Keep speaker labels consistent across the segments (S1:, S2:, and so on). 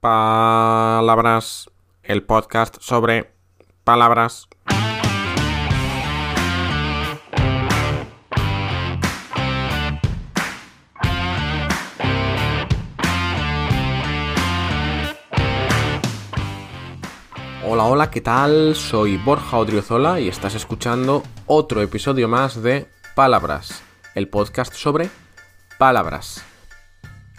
S1: Palabras, el podcast sobre palabras. Hola, hola, ¿qué tal? Soy Borja Odriozola y estás escuchando otro episodio más de Palabras, el podcast sobre palabras.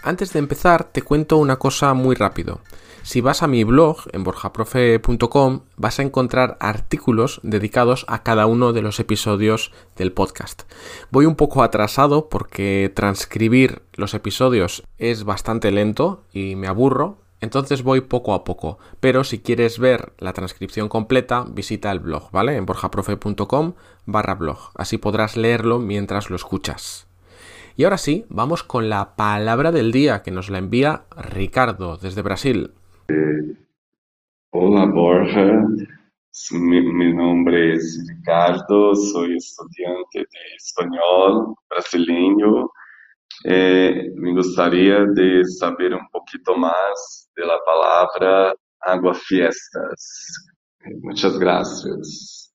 S1: Antes de empezar, te cuento una cosa muy rápido. Si vas a mi blog en borjaprofe.com vas a encontrar artículos dedicados a cada uno de los episodios del podcast. Voy un poco atrasado porque transcribir los episodios es bastante lento y me aburro, entonces voy poco a poco. Pero si quieres ver la transcripción completa, visita el blog, ¿vale? En borjaprofe.com barra blog. Así podrás leerlo mientras lo escuchas. Y ahora sí, vamos con la palabra del día que nos la envía Ricardo desde Brasil.
S2: Hola Borja, mi, nombre es Ricardo, soy estudiante de español brasileño. Eh, me gustaría de saber un poquito más de la palabra aguafiestas. Muchas gracias.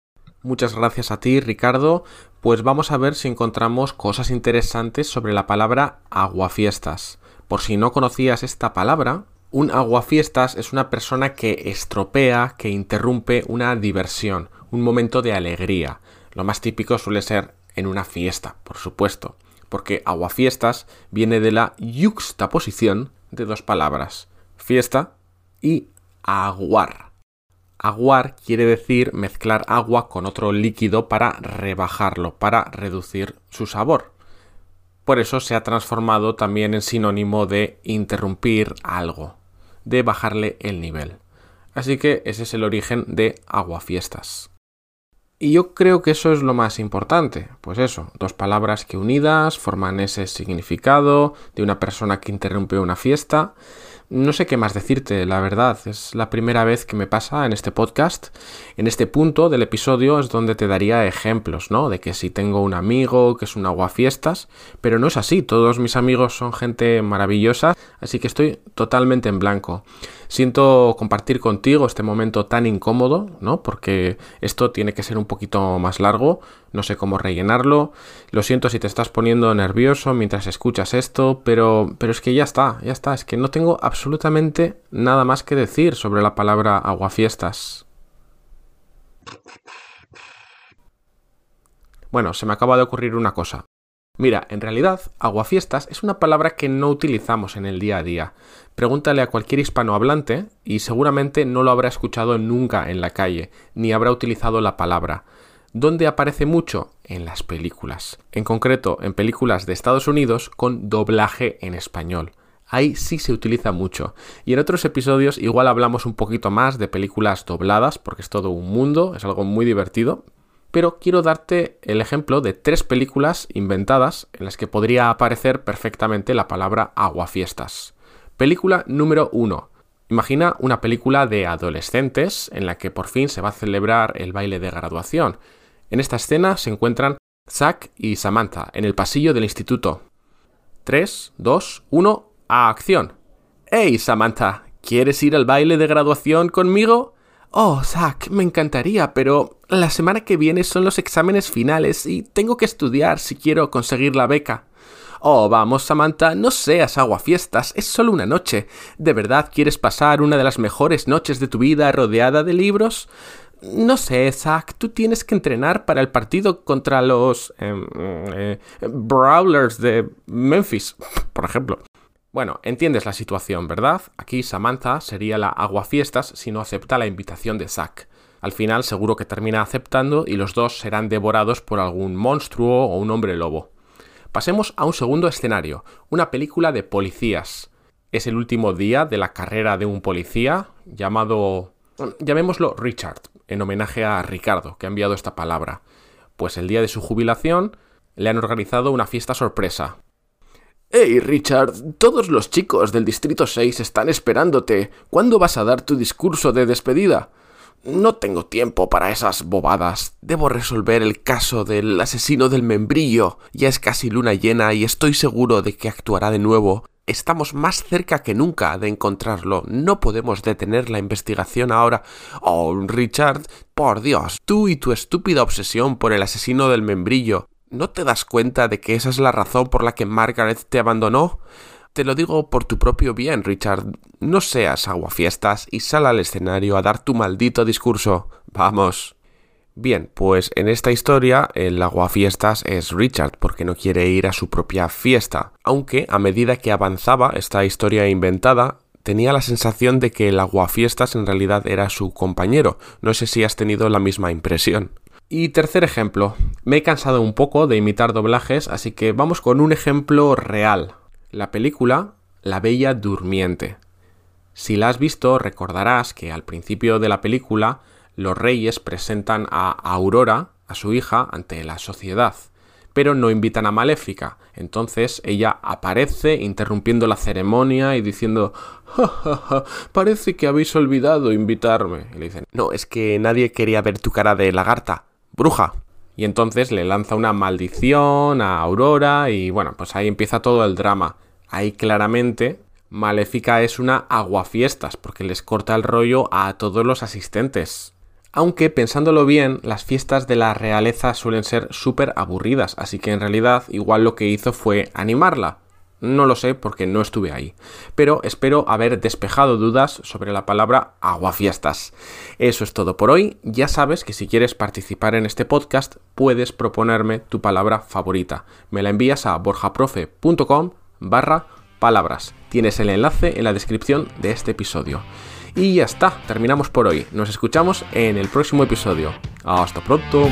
S1: Muchas gracias a ti, Ricardo. Pues vamos a ver si encontramos cosas interesantes sobre la palabra aguafiestas. Por si no conocías esta palabra, un aguafiestas es una persona que estropea, que interrumpe una diversión, un momento de alegría. Lo más típico suele ser en una fiesta, por supuesto, porque aguafiestas viene de la yuxtaposición de dos palabras, fiesta y aguar. Aguar quiere decir mezclar agua con otro líquido para rebajarlo, para reducir su sabor. Por eso se ha transformado también en sinónimo de interrumpir algo, de bajarle el nivel. Así que ese es el origen de aguafiestas. Y yo creo que eso es lo más importante. Pues eso, dos palabras que unidas forman ese significado de una persona que interrumpe una fiesta no sé qué más decirte, la verdad. Es la primera vez que me pasa en este podcast. En este punto del episodio es donde te daría ejemplos, ¿no? De que si tengo un amigo que es un aguafiestas, pero no es así. Todos mis amigos son gente maravillosa, así que estoy totalmente en blanco. Siento compartir contigo este momento tan incómodo, ¿no? Porque esto tiene que ser un poquito más largo. No sé cómo rellenarlo. Lo siento si te estás poniendo nervioso mientras escuchas esto, pero, pero es que ya está, ya está. Es que no tengo absolutamente nada más que decir sobre la palabra aguafiestas. Bueno, se me acaba de ocurrir una cosa. Mira, en realidad, aguafiestas es una palabra que no utilizamos en el día a día. Pregúntale a cualquier hispanohablante y seguramente no lo habrá escuchado nunca en la calle, ni habrá utilizado la palabra. ¿Dónde aparece mucho? En las películas. En concreto, en películas de Estados Unidos con doblaje en español. Ahí sí se utiliza mucho. Y en otros episodios igual hablamos un poquito más de películas dobladas, porque es todo un mundo, es algo muy divertido. Pero quiero darte el ejemplo de tres películas inventadas en las que podría aparecer perfectamente la palabra aguafiestas. Película número 1. Imagina una película de adolescentes en la que por fin se va a celebrar el baile de graduación. En esta escena se encuentran Zack y Samantha en el pasillo del instituto. 3, 2, 1, a acción. ¡Hey, Samantha! ¿Quieres ir al baile de graduación conmigo? Oh, Zack, me encantaría, pero la semana que viene son los exámenes finales y tengo que estudiar si quiero conseguir la beca. Oh, vamos, Samantha, no seas aguafiestas, es solo una noche. ¿De verdad quieres pasar una de las mejores noches de tu vida rodeada de libros? No sé, Zack, tú tienes que entrenar para el partido contra los em, eh, Brawlers de Memphis, por ejemplo. Bueno, entiendes la situación, ¿verdad? Aquí Samantha sería la aguafiestas si no acepta la invitación de Zack. Al final seguro que termina aceptando y los dos serán devorados por algún monstruo o un hombre lobo. Pasemos a un segundo escenario, una película de policías. Es el último día de la carrera de un policía llamado... llamémoslo Richard, en homenaje a Ricardo, que ha enviado esta palabra. Pues el día de su jubilación le han organizado una fiesta sorpresa. Hey, Richard, todos los chicos del Distrito 6 están esperándote. ¿Cuándo vas a dar tu discurso de despedida? No tengo tiempo para esas bobadas. Debo resolver el caso del asesino del membrillo. Ya es casi luna llena y estoy seguro de que actuará de nuevo. estamos más cerca que nunca de encontrarlo. No podemos detener la investigación ahora. Oh, Richard, por Dios, tú y tu estúpida obsesión por el asesino del membrillo. ¿No te das cuenta de que esa es la razón por la que Margaret te abandonó? Te lo digo por tu propio bien, Richard. No seas aguafiestas y sal al escenario a dar tu maldito discurso. Vamos. Bien, pues en esta historia el aguafiestas es Richard porque no quiere ir a su propia fiesta, aunque a medida que avanzaba esta historia inventada, tenía la sensación de que el aguafiestas en realidad era su compañero. No sé si has tenido la misma impresión. Y tercer ejemplo, me he cansado un poco de imitar doblajes, así que vamos con un ejemplo real. La película La Bella Durmiente. Si la has visto, recordarás que al principio de la película los reyes presentan a Aurora, a su hija, ante la sociedad, pero no invitan a Maléfica. Entonces ella aparece interrumpiendo la ceremonia y diciendo ja, ja, ja, parece que habéis olvidado invitarme. Y le dicen, no, es que nadie quería ver tu cara de lagarta, bruja. Y entonces le lanza una maldición a Aurora y bueno, pues ahí empieza todo el drama. Ahí claramente Maléfica es una aguafiestas porque les corta el rollo a todos los asistentes. Aunque pensándolo bien, las fiestas de la realeza suelen ser súper aburridas, así que en realidad igual lo que hizo fue animarla. No lo sé porque no estuve ahí, pero espero haber despejado dudas sobre la palabra aguafiestas. Eso es todo por hoy. Ya sabes que si quieres participar en este podcast puedes proponerme tu palabra favorita. Me la envías a borjaprofe.com barra palabras. Tienes el enlace en la descripción de este episodio. Y ya está, terminamos por hoy. Nos escuchamos en el próximo episodio. Hasta pronto.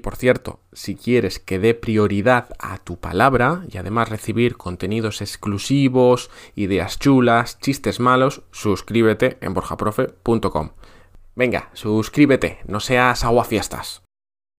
S1: Por cierto, si quieres que dé prioridad a tu palabra y además recibir contenidos exclusivos, ideas chulas, chistes malos, suscríbete en borjaprofe.com. Venga, suscríbete, no seas aguafiestas.